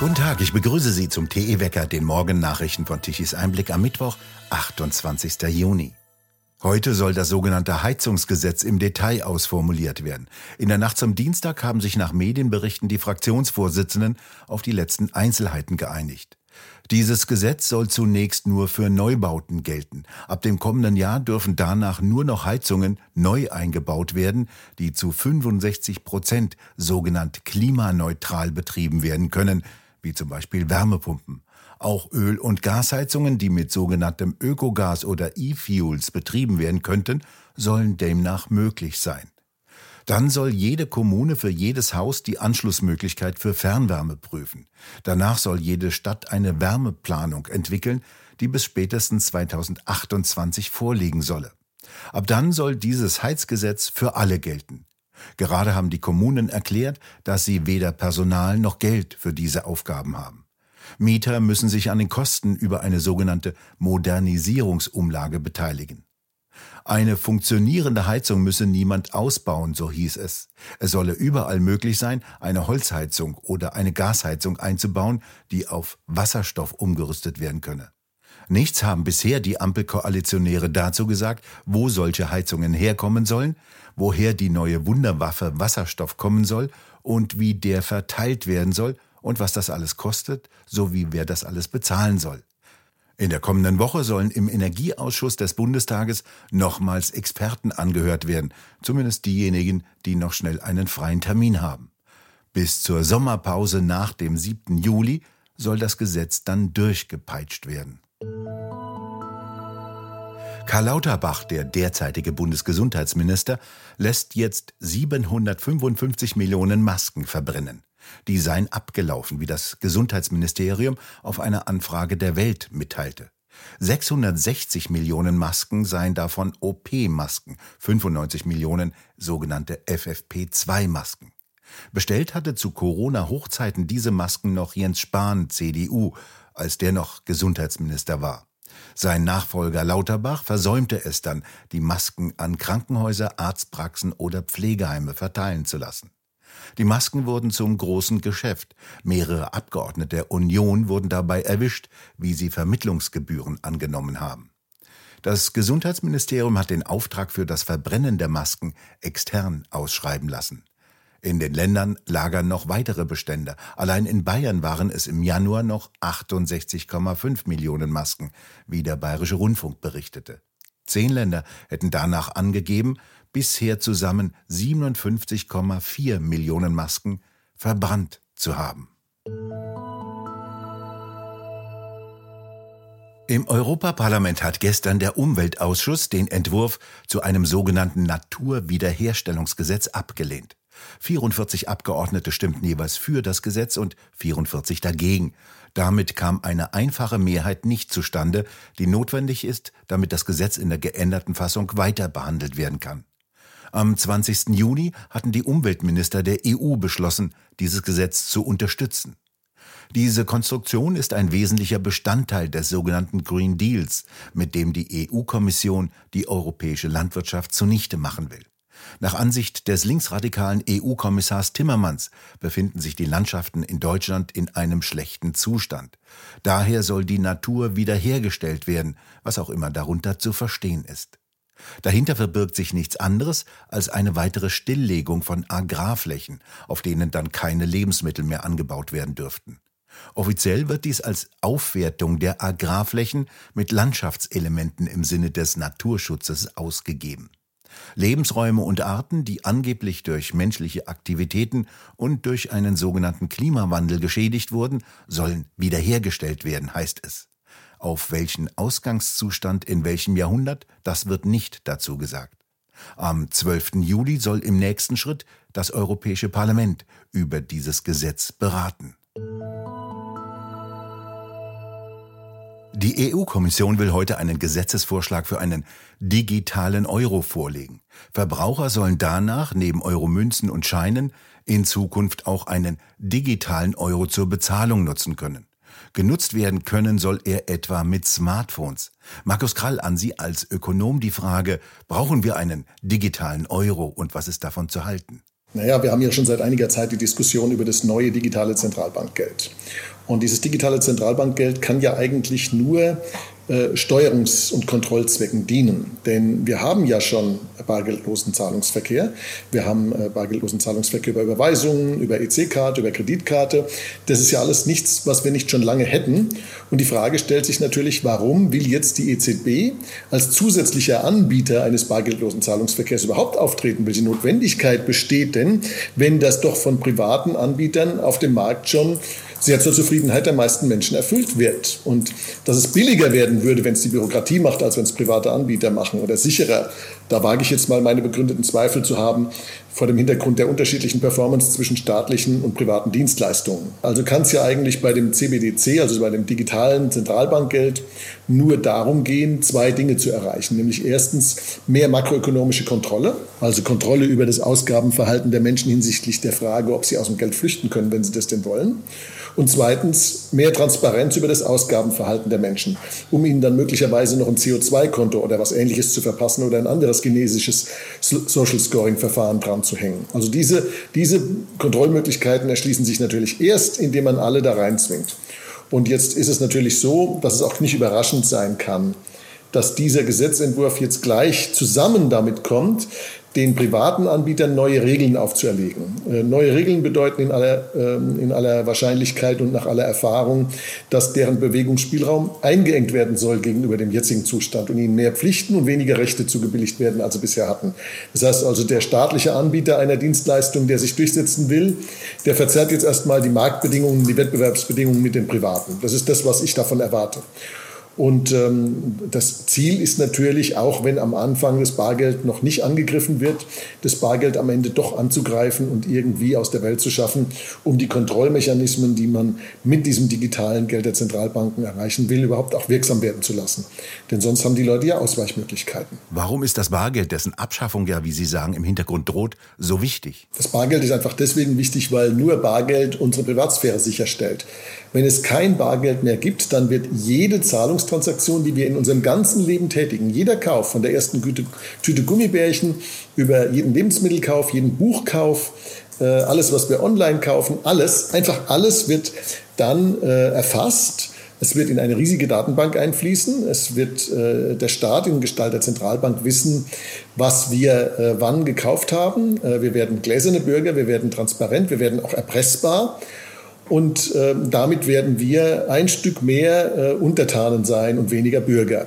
Guten Tag, ich begrüße Sie zum TE Wecker, den Morgennachrichten von Tichys Einblick am Mittwoch, 28. Juni. Heute soll das sogenannte Heizungsgesetz im Detail ausformuliert werden. In der Nacht zum Dienstag haben sich nach Medienberichten die Fraktionsvorsitzenden auf die letzten Einzelheiten geeinigt. Dieses Gesetz soll zunächst nur für Neubauten gelten. Ab dem kommenden Jahr dürfen danach nur noch Heizungen neu eingebaut werden, die zu 65 Prozent sogenannt klimaneutral betrieben werden können, wie zum Beispiel Wärmepumpen. Auch Öl- und Gasheizungen, die mit sogenanntem Ökogas oder E-Fuels betrieben werden könnten, sollen demnach möglich sein. Dann soll jede Kommune für jedes Haus die Anschlussmöglichkeit für Fernwärme prüfen. Danach soll jede Stadt eine Wärmeplanung entwickeln, die bis spätestens 2028 vorliegen solle. Ab dann soll dieses Heizgesetz für alle gelten. Gerade haben die Kommunen erklärt, dass sie weder Personal noch Geld für diese Aufgaben haben. Mieter müssen sich an den Kosten über eine sogenannte Modernisierungsumlage beteiligen. Eine funktionierende Heizung müsse niemand ausbauen, so hieß es. Es solle überall möglich sein, eine Holzheizung oder eine Gasheizung einzubauen, die auf Wasserstoff umgerüstet werden könne. Nichts haben bisher die Ampelkoalitionäre dazu gesagt, wo solche Heizungen herkommen sollen, woher die neue Wunderwaffe Wasserstoff kommen soll und wie der verteilt werden soll und was das alles kostet, sowie wer das alles bezahlen soll. In der kommenden Woche sollen im Energieausschuss des Bundestages nochmals Experten angehört werden, zumindest diejenigen, die noch schnell einen freien Termin haben. Bis zur Sommerpause nach dem 7. Juli soll das Gesetz dann durchgepeitscht werden. Karl Lauterbach, der derzeitige Bundesgesundheitsminister, lässt jetzt 755 Millionen Masken verbrennen. Die seien abgelaufen, wie das Gesundheitsministerium auf eine Anfrage der Welt mitteilte. 660 Millionen Masken seien davon OP-Masken, 95 Millionen sogenannte FFP2-Masken. Bestellt hatte zu Corona-Hochzeiten diese Masken noch Jens Spahn, CDU, als der noch Gesundheitsminister war. Sein Nachfolger Lauterbach versäumte es dann, die Masken an Krankenhäuser, Arztpraxen oder Pflegeheime verteilen zu lassen. Die Masken wurden zum großen Geschäft. Mehrere Abgeordnete der Union wurden dabei erwischt, wie sie Vermittlungsgebühren angenommen haben. Das Gesundheitsministerium hat den Auftrag für das Verbrennen der Masken extern ausschreiben lassen. In den Ländern lagern noch weitere Bestände. Allein in Bayern waren es im Januar noch 68,5 Millionen Masken, wie der Bayerische Rundfunk berichtete. Zehn Länder hätten danach angegeben, bisher zusammen 57,4 Millionen Masken verbrannt zu haben. Im Europaparlament hat gestern der Umweltausschuss den Entwurf zu einem sogenannten Naturwiederherstellungsgesetz abgelehnt. 44 Abgeordnete stimmten jeweils für das Gesetz und 44 dagegen. Damit kam eine einfache Mehrheit nicht zustande, die notwendig ist, damit das Gesetz in der geänderten Fassung weiter behandelt werden kann. Am 20. Juni hatten die Umweltminister der EU beschlossen, dieses Gesetz zu unterstützen. Diese Konstruktion ist ein wesentlicher Bestandteil des sogenannten Green Deals, mit dem die EU-Kommission die europäische Landwirtschaft zunichte machen will. Nach Ansicht des linksradikalen EU-Kommissars Timmermans befinden sich die Landschaften in Deutschland in einem schlechten Zustand. Daher soll die Natur wiederhergestellt werden, was auch immer darunter zu verstehen ist. Dahinter verbirgt sich nichts anderes als eine weitere Stilllegung von Agrarflächen, auf denen dann keine Lebensmittel mehr angebaut werden dürften. Offiziell wird dies als Aufwertung der Agrarflächen mit Landschaftselementen im Sinne des Naturschutzes ausgegeben. Lebensräume und Arten, die angeblich durch menschliche Aktivitäten und durch einen sogenannten Klimawandel geschädigt wurden, sollen wiederhergestellt werden, heißt es. Auf welchen Ausgangszustand in welchem Jahrhundert, das wird nicht dazu gesagt. Am 12. Juli soll im nächsten Schritt das Europäische Parlament über dieses Gesetz beraten. Die EU-Kommission will heute einen Gesetzesvorschlag für einen digitalen Euro vorlegen. Verbraucher sollen danach neben Euromünzen und Scheinen in Zukunft auch einen digitalen Euro zur Bezahlung nutzen können. Genutzt werden können soll er etwa mit Smartphones. Markus Krall an Sie als Ökonom die Frage, brauchen wir einen digitalen Euro und was ist davon zu halten? Naja, wir haben ja schon seit einiger Zeit die Diskussion über das neue digitale Zentralbankgeld. Und dieses digitale Zentralbankgeld kann ja eigentlich nur äh, Steuerungs- und Kontrollzwecken dienen. Denn wir haben ja schon bargeldlosen Zahlungsverkehr. Wir haben äh, bargeldlosen Zahlungsverkehr über Überweisungen, über EC-Karte, über Kreditkarte. Das ist ja alles nichts, was wir nicht schon lange hätten. Und die Frage stellt sich natürlich, warum will jetzt die EZB als zusätzlicher Anbieter eines bargeldlosen Zahlungsverkehrs überhaupt auftreten? Welche Notwendigkeit besteht denn, wenn das doch von privaten Anbietern auf dem Markt schon sehr zur Zufriedenheit der meisten Menschen erfüllt wird. Und dass es billiger werden würde, wenn es die Bürokratie macht, als wenn es private Anbieter machen oder sicherer, da wage ich jetzt mal meine begründeten Zweifel zu haben vor dem Hintergrund der unterschiedlichen Performance zwischen staatlichen und privaten Dienstleistungen. Also kann es ja eigentlich bei dem CBDC, also bei dem digitalen Zentralbankgeld, nur darum gehen, zwei Dinge zu erreichen. Nämlich erstens mehr makroökonomische Kontrolle, also Kontrolle über das Ausgabenverhalten der Menschen hinsichtlich der Frage, ob sie aus dem Geld flüchten können, wenn sie das denn wollen. Und zweitens mehr Transparenz über das Ausgabenverhalten der Menschen, um ihnen dann möglicherweise noch ein CO2-Konto oder was ähnliches zu verpassen oder ein anderes chinesisches Social Scoring-Verfahren dran zu hängen. Also diese, diese Kontrollmöglichkeiten erschließen sich natürlich erst, indem man alle da reinzwingt. Und jetzt ist es natürlich so, dass es auch nicht überraschend sein kann, dass dieser Gesetzentwurf jetzt gleich zusammen damit kommt, den privaten Anbietern neue Regeln aufzuerlegen. Äh, neue Regeln bedeuten in aller, ähm, in aller Wahrscheinlichkeit und nach aller Erfahrung, dass deren Bewegungsspielraum eingeengt werden soll gegenüber dem jetzigen Zustand und ihnen mehr Pflichten und weniger Rechte zugebilligt werden, als sie bisher hatten. Das heißt also, der staatliche Anbieter einer Dienstleistung, der sich durchsetzen will, der verzerrt jetzt erstmal die Marktbedingungen, die Wettbewerbsbedingungen mit den Privaten. Das ist das, was ich davon erwarte. Und ähm, das Ziel ist natürlich, auch wenn am Anfang das Bargeld noch nicht angegriffen wird, das Bargeld am Ende doch anzugreifen und irgendwie aus der Welt zu schaffen, um die Kontrollmechanismen, die man mit diesem digitalen Geld der Zentralbanken erreichen will, überhaupt auch wirksam werden zu lassen. Denn sonst haben die Leute ja Ausweichmöglichkeiten. Warum ist das Bargeld, dessen Abschaffung ja, wie Sie sagen, im Hintergrund droht, so wichtig? Das Bargeld ist einfach deswegen wichtig, weil nur Bargeld unsere Privatsphäre sicherstellt. Wenn es kein Bargeld mehr gibt, dann wird jede Zahlungstransaktion, die wir in unserem ganzen Leben tätigen, jeder Kauf, von der ersten Tüte Gummibärchen über jeden Lebensmittelkauf, jeden Buchkauf, äh, alles, was wir online kaufen, alles, einfach alles wird dann äh, erfasst. Es wird in eine riesige Datenbank einfließen. Es wird äh, der Staat in Gestalt der Zentralbank wissen, was wir äh, wann gekauft haben. Äh, wir werden gläserne Bürger, wir werden transparent, wir werden auch erpressbar. Und äh, damit werden wir ein Stück mehr äh, Untertanen sein und weniger Bürger.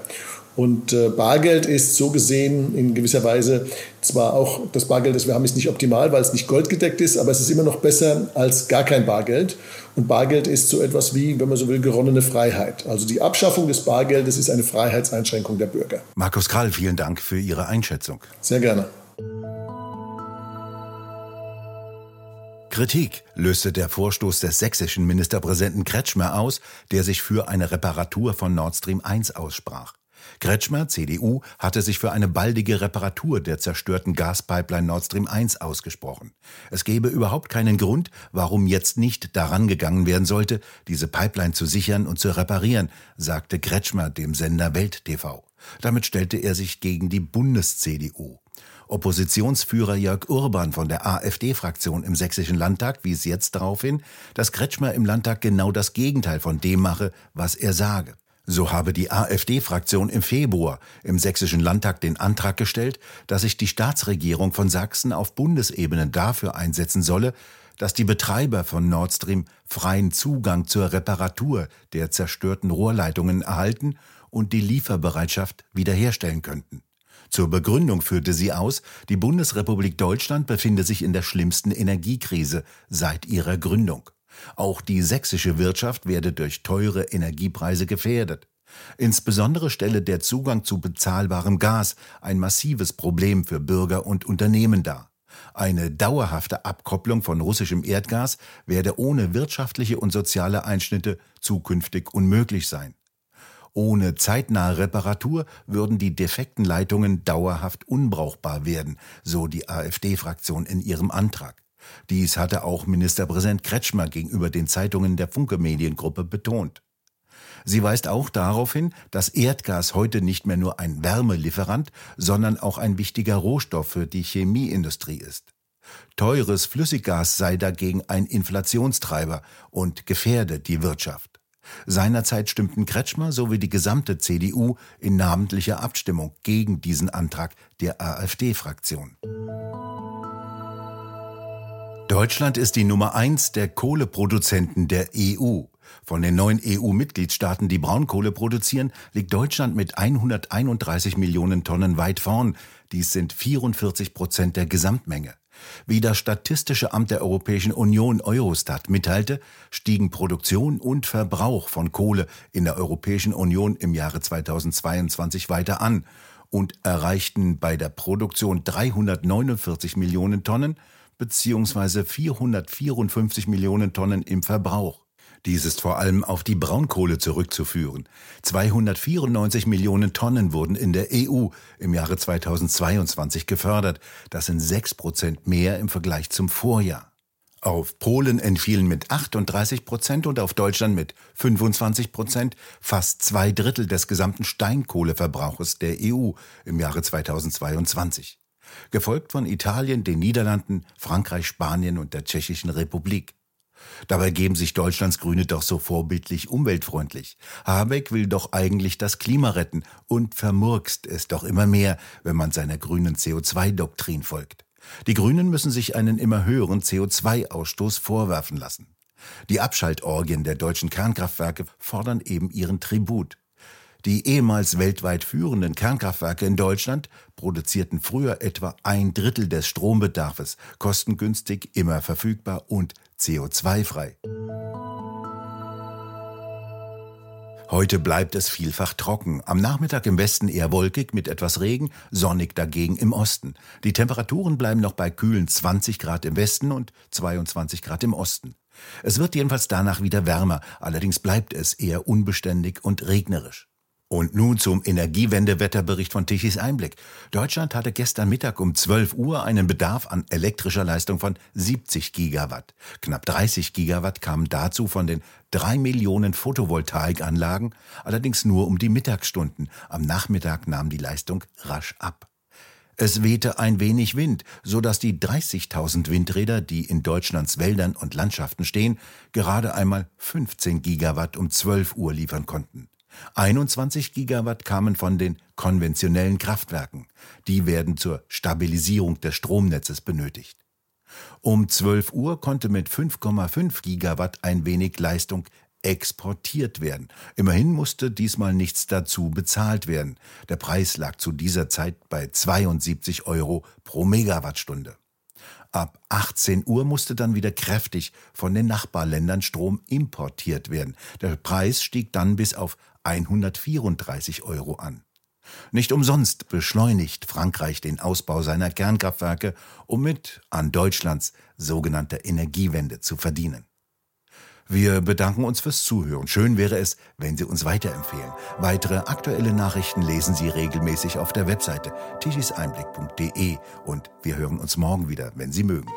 Und äh, Bargeld ist so gesehen in gewisser Weise zwar auch das Bargeld, das wir haben, ist nicht optimal, weil es nicht goldgedeckt ist, aber es ist immer noch besser als gar kein Bargeld. Und Bargeld ist so etwas wie, wenn man so will, geronnene Freiheit. Also die Abschaffung des Bargeldes ist eine Freiheitseinschränkung der Bürger. Markus Krall, vielen Dank für Ihre Einschätzung. Sehr gerne. Kritik löste der Vorstoß des sächsischen Ministerpräsidenten Kretschmer aus, der sich für eine Reparatur von Nord Stream 1 aussprach. Kretschmer, CDU, hatte sich für eine baldige Reparatur der zerstörten Gaspipeline Nord Stream 1 ausgesprochen. Es gebe überhaupt keinen Grund, warum jetzt nicht daran gegangen werden sollte, diese Pipeline zu sichern und zu reparieren, sagte Kretschmer dem Sender Welt TV. Damit stellte er sich gegen die Bundes-CDU. Oppositionsführer Jörg Urban von der AfD-Fraktion im Sächsischen Landtag wies jetzt darauf hin, dass Kretschmer im Landtag genau das Gegenteil von dem mache, was er sage. So habe die AfD-Fraktion im Februar im Sächsischen Landtag den Antrag gestellt, dass sich die Staatsregierung von Sachsen auf Bundesebene dafür einsetzen solle, dass die Betreiber von Nord Stream freien Zugang zur Reparatur der zerstörten Rohrleitungen erhalten und die Lieferbereitschaft wiederherstellen könnten. Zur Begründung führte sie aus, die Bundesrepublik Deutschland befinde sich in der schlimmsten Energiekrise seit ihrer Gründung. Auch die sächsische Wirtschaft werde durch teure Energiepreise gefährdet. Insbesondere stelle der Zugang zu bezahlbarem Gas ein massives Problem für Bürger und Unternehmen dar. Eine dauerhafte Abkopplung von russischem Erdgas werde ohne wirtschaftliche und soziale Einschnitte zukünftig unmöglich sein. Ohne zeitnahe Reparatur würden die defekten Leitungen dauerhaft unbrauchbar werden, so die AfD-Fraktion in ihrem Antrag. Dies hatte auch Ministerpräsident Kretschmer gegenüber den Zeitungen der Funke Mediengruppe betont. Sie weist auch darauf hin, dass Erdgas heute nicht mehr nur ein Wärmelieferant, sondern auch ein wichtiger Rohstoff für die Chemieindustrie ist. Teures Flüssiggas sei dagegen ein Inflationstreiber und gefährde die Wirtschaft. Seinerzeit stimmten Kretschmer sowie die gesamte CDU in namentlicher Abstimmung gegen diesen Antrag der AfD-Fraktion. Deutschland ist die Nummer eins der Kohleproduzenten der EU. Von den neun EU-Mitgliedstaaten, die Braunkohle produzieren, liegt Deutschland mit 131 Millionen Tonnen weit vorn. Dies sind 44 Prozent der Gesamtmenge. Wie das Statistische Amt der Europäischen Union Eurostat mitteilte, stiegen Produktion und Verbrauch von Kohle in der Europäischen Union im Jahre 2022 weiter an und erreichten bei der Produktion 349 Millionen Tonnen bzw. 454 Millionen Tonnen im Verbrauch. Dies ist vor allem auf die Braunkohle zurückzuführen. 294 Millionen Tonnen wurden in der EU im Jahre 2022 gefördert. Das sind sechs Prozent mehr im Vergleich zum Vorjahr. Auf Polen entfielen mit 38 Prozent und auf Deutschland mit 25 Prozent fast zwei Drittel des gesamten Steinkohleverbrauches der EU im Jahre 2022. Gefolgt von Italien, den Niederlanden, Frankreich, Spanien und der Tschechischen Republik. Dabei geben sich Deutschlands Grüne doch so vorbildlich umweltfreundlich. Habeck will doch eigentlich das Klima retten und vermurkst es doch immer mehr, wenn man seiner grünen CO2-Doktrin folgt. Die Grünen müssen sich einen immer höheren CO2-Ausstoß vorwerfen lassen. Die Abschaltorgien der deutschen Kernkraftwerke fordern eben ihren Tribut. Die ehemals weltweit führenden Kernkraftwerke in Deutschland produzierten früher etwa ein Drittel des Strombedarfs, kostengünstig, immer verfügbar und CO2-frei. Heute bleibt es vielfach trocken. Am Nachmittag im Westen eher wolkig mit etwas Regen, sonnig dagegen im Osten. Die Temperaturen bleiben noch bei kühlen 20 Grad im Westen und 22 Grad im Osten. Es wird jedenfalls danach wieder wärmer, allerdings bleibt es eher unbeständig und regnerisch. Und nun zum Energiewendewetterbericht von Tichys Einblick. Deutschland hatte gestern Mittag um 12 Uhr einen Bedarf an elektrischer Leistung von 70 Gigawatt. Knapp 30 Gigawatt kamen dazu von den drei Millionen Photovoltaikanlagen, allerdings nur um die Mittagsstunden. Am Nachmittag nahm die Leistung rasch ab. Es wehte ein wenig Wind, so dass die 30.000 Windräder, die in Deutschlands Wäldern und Landschaften stehen, gerade einmal 15 Gigawatt um 12 Uhr liefern konnten. 21 Gigawatt kamen von den konventionellen Kraftwerken. Die werden zur Stabilisierung des Stromnetzes benötigt. Um 12 Uhr konnte mit 5,5 Gigawatt ein wenig Leistung exportiert werden. Immerhin musste diesmal nichts dazu bezahlt werden. Der Preis lag zu dieser Zeit bei 72 Euro pro Megawattstunde. Ab 18 Uhr musste dann wieder kräftig von den Nachbarländern Strom importiert werden. Der Preis stieg dann bis auf 134 Euro an. Nicht umsonst beschleunigt Frankreich den Ausbau seiner Kernkraftwerke, um mit an Deutschlands sogenannter Energiewende zu verdienen. Wir bedanken uns fürs Zuhören. Schön wäre es, wenn Sie uns weiterempfehlen. Weitere aktuelle Nachrichten lesen Sie regelmäßig auf der Webseite tischiseinblick.de und wir hören uns morgen wieder, wenn Sie mögen.